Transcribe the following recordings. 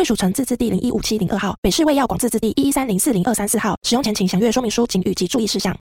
贵属城自治地零一五七零二号，北市卫药广自治地一一三零四零二三四号。使用前请详阅说明书、警语及注意事项。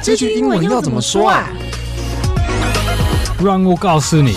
这句英文要怎么说啊？让我告诉你。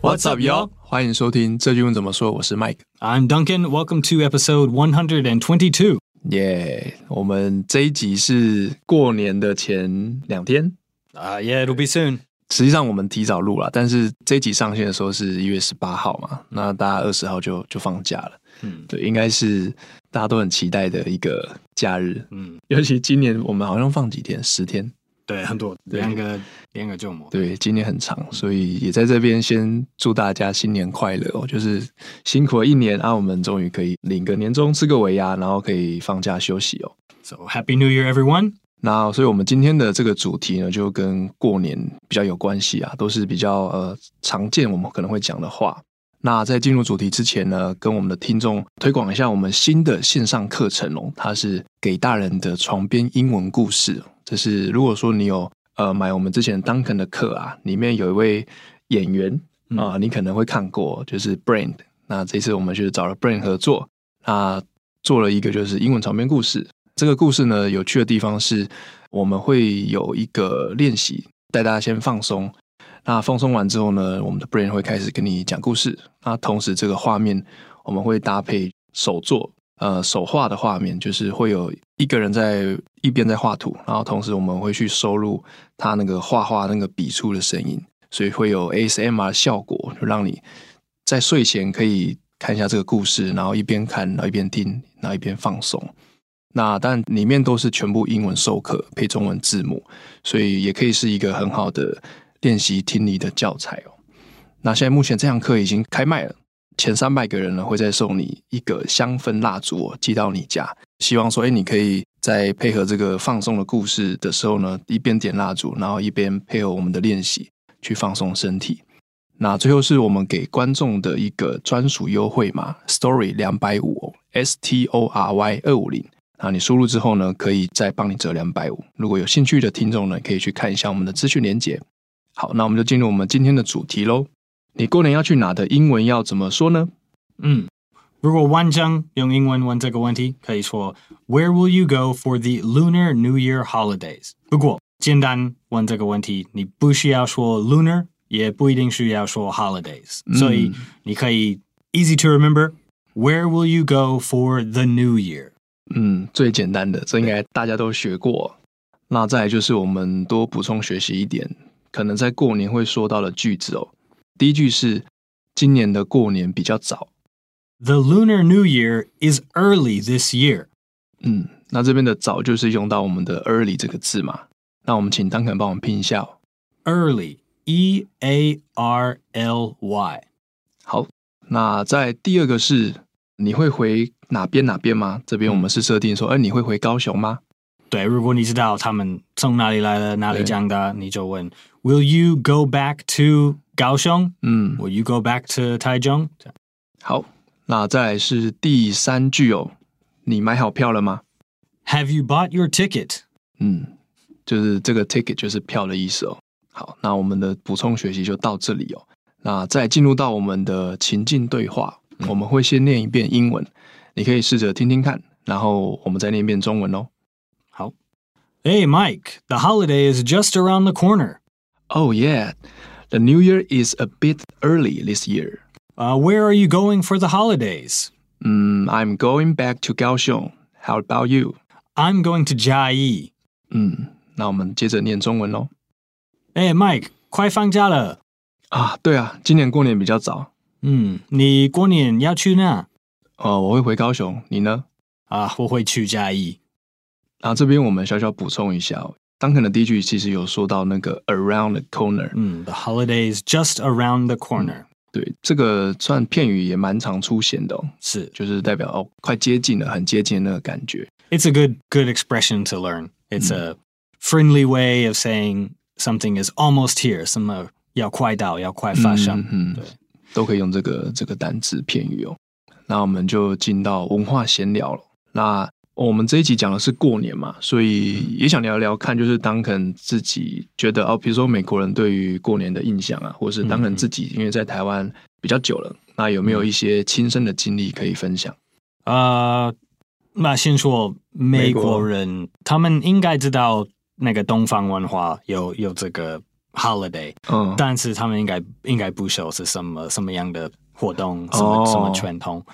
What's up, y'all？欢迎收听这句英文怎么说。我是 Mike。I'm Duncan. Welcome to episode one hundred and twenty-two. Yeah，我们这一集是过年的前两天。啊、uh,，Yeah，it'll be soon. 实际上我们提早录了，但是这一集上线的时候是一月十八号嘛，那大家二十号就就放假了，嗯，对，应该是大家都很期待的一个假日，嗯，尤其今年我们好像放几天，十天，对，很多，两个两个周末，对，今年很长，所以也在这边先祝大家新年快乐哦，就是辛苦了一年啊，我们终于可以领个年终，吃个尾牙，然后可以放假休息哦，So Happy New Year, everyone. 那所以，我们今天的这个主题呢，就跟过年比较有关系啊，都是比较呃常见我们可能会讲的话。那在进入主题之前呢，跟我们的听众推广一下我们新的线上课程哦，它是给大人的床边英文故事。这是如果说你有呃买我们之前 Duncan 的课啊，里面有一位演员啊、呃，你可能会看过，就是 Brand。那这次我们就是找了 Brand 合作，那做了一个就是英文床边故事。这个故事呢，有趣的地方是，我们会有一个练习，带大家先放松。那放松完之后呢，我们的 brain 会开始跟你讲故事。那同时，这个画面我们会搭配手作，呃，手画的画面，就是会有一个人在一边在画图，然后同时我们会去收录他那个画画那个笔触的声音，所以会有 ASMR 效果，就让你在睡前可以看一下这个故事，然后一边看，然后一边听，然后一边放松。那但里面都是全部英文授课配中文字幕，所以也可以是一个很好的练习听力的教材哦。那现在目前这堂课已经开卖了，前三百个人呢会再送你一个香氛蜡烛哦，寄到你家。希望说，哎，你可以在配合这个放松的故事的时候呢，一边点蜡烛，然后一边配合我们的练习去放松身体。那最后是我们给观众的一个专属优惠码，Story 两百五，S T O R Y 二五零。那你输入之后呢，可以再帮你折两百五。如果有兴趣的听众呢，可以去看一下我们的资讯连结。好，那我们就进入我们今天的主题喽。你过年要去哪的英文要怎么说呢？嗯，如果完整用英文问这个问题，可以说 Where will you go for the Lunar New Year holidays？不过简单问这个问题，你不需要说 lunar，也不一定需要说 holidays，嗯。所以你可以 easy to remember。Where will you go for the New Year？嗯，最简单的，这应该大家都学过。那再来就是我们多补充学习一点，可能在过年会说到的句子哦。第一句是今年的过年比较早。The Lunar New Year is early this year。嗯，那这边的早就是用到我们的 early 这个字嘛。那我们请 Duncan 帮我们拼一下哦。Early，E A R L Y。好，那在第二个是你会回。哪边哪边吗？这边我们是设定说，哎、嗯，你会回高雄吗？对，如果你知道他们从哪里来了，哪里讲的，你就问，Will you go back to 高雄？嗯，Will you go back to 台中？好，那再来是第三句哦，你买好票了吗？Have you bought your ticket？嗯，就是这个 ticket 就是票的意思哦。好，那我们的补充学习就到这里哦。那再进入到我们的情境对话，嗯、我们会先念一遍英文。你可以试着听听看，然后我们再念一遍中文哦。好，Hey Mike, the holiday is just around the corner. Oh yeah, the New Year is a bit early this year. Uh, where are you going for the holidays? Mm, I'm going back to Kaohsiung. How about you? I'm going to Jia Yi. 嗯，那我们接着念中文喽。Hey Mike，快放假了啊！对啊，今年过年比较早。 嗯，你过年要去哪？哦，我会回高雄，你呢？啊，我会去嘉义。啊，这边我们小小补充一下，当肯的第一句其实有说到那个 around the corner，嗯，the holidays just around the corner。对，这个算片语也蛮常出现的哦，是，就是代表哦，快接近了，很接近的那个感觉。It's a good good expression to learn. It's a friendly way of saying something is almost here，什么要快到，要快发生。嗯，嗯对，都可以用这个这个单字片语哦。那我们就进到文化闲聊了。那我们这一集讲的是过年嘛，所以也想聊聊看，就是 Duncan 自己觉得哦，比如说美国人对于过年的印象啊，或者是 Duncan 自己因为在台湾比较久了，那有没有一些亲身的经历可以分享？啊、呃，那先说美国人，国他们应该知道那个东方文化有有这个 holiday，嗯，但是他们应该应该不熟是什么什么样的活动，什么、哦、什么传统，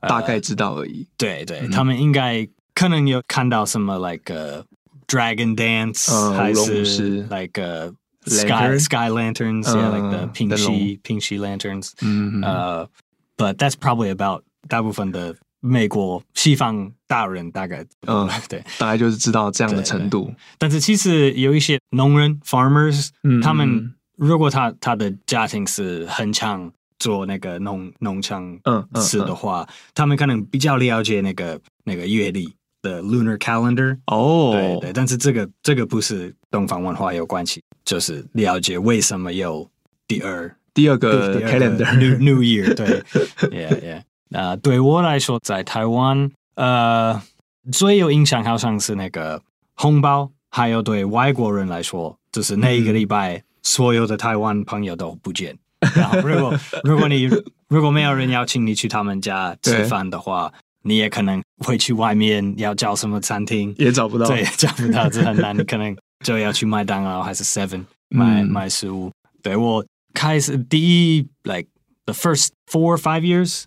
大概知道而已。呃、对对，嗯、他们应该。可能有看到什么，like a dragon dance，还是 like a sky sky lanterns，yeah，like the 平息平息 lanterns，嗯呃，but that's probably about 大部分的 美国西方大人大概，嗯，对，大概就是知道这样的程度。但是其实有一些农人 farmers，他们如果他他的家庭是很强做那个农农场嗯事的话，他们可能比较了解那个那个月历。的 lunar calendar 哦，oh. 对对，但是这个这个不是东方文化有关系，就是了解为什么有第二第二个 calendar new New Year 对，yeah yeah，那、uh, 对我来说，在台湾呃最有印象好像是那个红包，还有对外国人来说，就是那一个礼拜所有的台湾朋友都不见，然后如果如果你如果没有人邀请你去他们家吃饭的话。你也可能会去外面要叫什么餐厅，也找不到，对，找不到，这很难。你可能就要去麦当劳还是 Seven 买、嗯、买食物。对，我开始第一，like the first four or five years，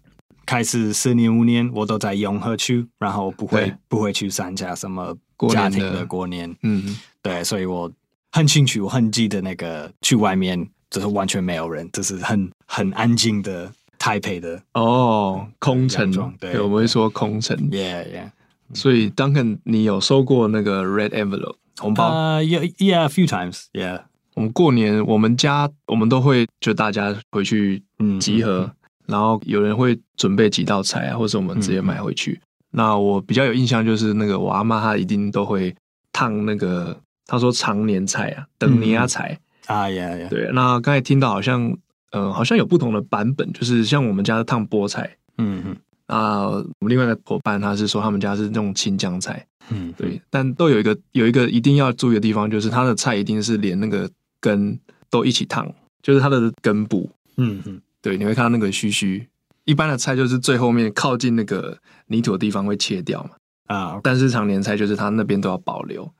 开始四年五年，我都在永和区，然后不会不会去参加什么家庭的过年。嗯，对，所以我很清楚，我很记得那个去外面就是完全没有人，就是很很安静的。台北的哦，空城，对，我们会说空城，yeah yeah。所以 Duncan，你有收过那个 red envelope 红包？呃，yeah yeah，a few times，yeah。我们过年，我们家我们都会就大家回去集合，然后有人会准备几道菜啊，或者我们直接买回去。那我比较有印象就是那个我阿妈她一定都会烫那个，她说长年菜啊，等年菜。啊，yeah yeah。对，那刚才听到好像。呃，好像有不同的版本，就是像我们家的烫菠菜，嗯嗯，啊，我们另外一个伙伴他是说他们家是那种青江菜，嗯，对，但都有一个有一个一定要注意的地方，就是他的菜一定是连那个根都一起烫，就是它的根部，嗯嗯，对，你会看到那个须须，一般的菜就是最后面靠近那个泥土的地方会切掉嘛，啊.但是常年菜就是它那边都要保留，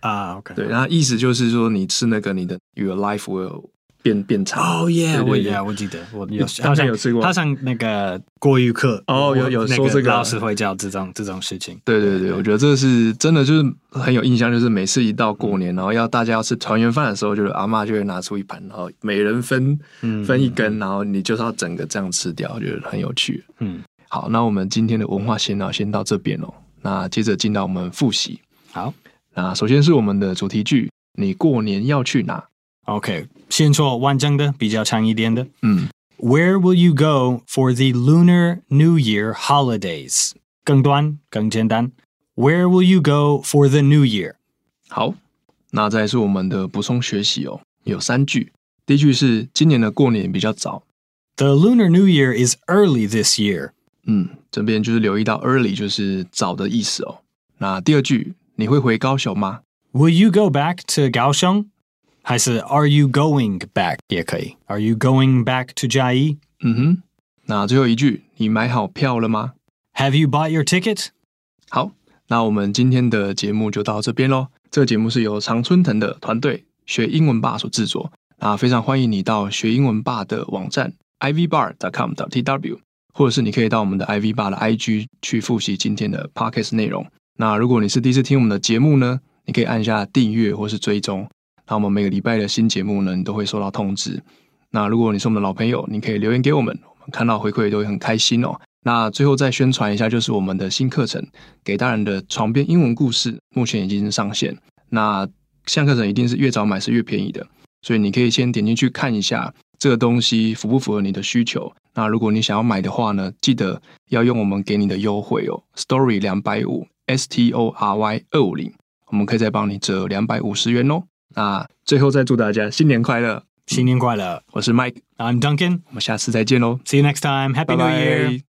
啊，OK，对，然后意思就是说你吃那个你的 Your life will 变变长哦耶！我也我记得我有好像有吃过，他上那个国语课哦，有有说这个老师会教这种这种事情。对对对，我觉得这是真的，就是很有印象。就是每次一到过年，然后要大家要吃团圆饭的时候，就是阿嬷就会拿出一盘，然后每人分分一根，然后你就是要整个这样吃掉，我觉得很有趣。嗯，好，那我们今天的文化闲聊先到这边哦。那接着进到我们复习。好，那首先是我们的主题句：你过年要去哪 ？OK，先说完整的，比较长一点的。嗯，Where will you go for the Lunar New Year holidays？更短，更简单。Where will you go for the New Year？好，那再是我们的补充学习哦，有三句。第一句是今年的过年比较早。The Lunar New Year is early this year。嗯，这边就是留意到 early 就是早的意思哦。那第二句，你会回高雄吗？Will you go back to 高雄？ 还是 Are you going back 也可以？Are you going back to 嘉义？嗯哼。那最后一句，你买好票了吗？Have you bought your ticket？好，那我们今天的节目就到这边喽。这个节目是由常春藤的团队学英文吧所制作。那非常欢迎你到学英文吧的网站 ivbar.com.tw，或者是你可以到我们的 ivbar 的 IG 去复习今天的 podcast 内容。那如果你是第一次听我们的节目呢，你可以按下订阅或是追踪。那我们每个礼拜的新节目呢，你都会收到通知。那如果你是我们的老朋友，你可以留言给我们，我们看到回馈都会很开心哦。那最后再宣传一下，就是我们的新课程《给大人的床边英文故事》，目前已经上线。那像课程一定是越早买是越便宜的，所以你可以先点进去看一下这个东西符不符合你的需求。那如果你想要买的话呢，记得要用我们给你的优惠哦，Story 两百五，S T O R Y 二五零，我们可以再帮你折两百五十元哦。那最后再祝大家新年快乐，新年快乐！我是 Mike，I'm Duncan，我们下次再见喽，See you next time，Happy New Year。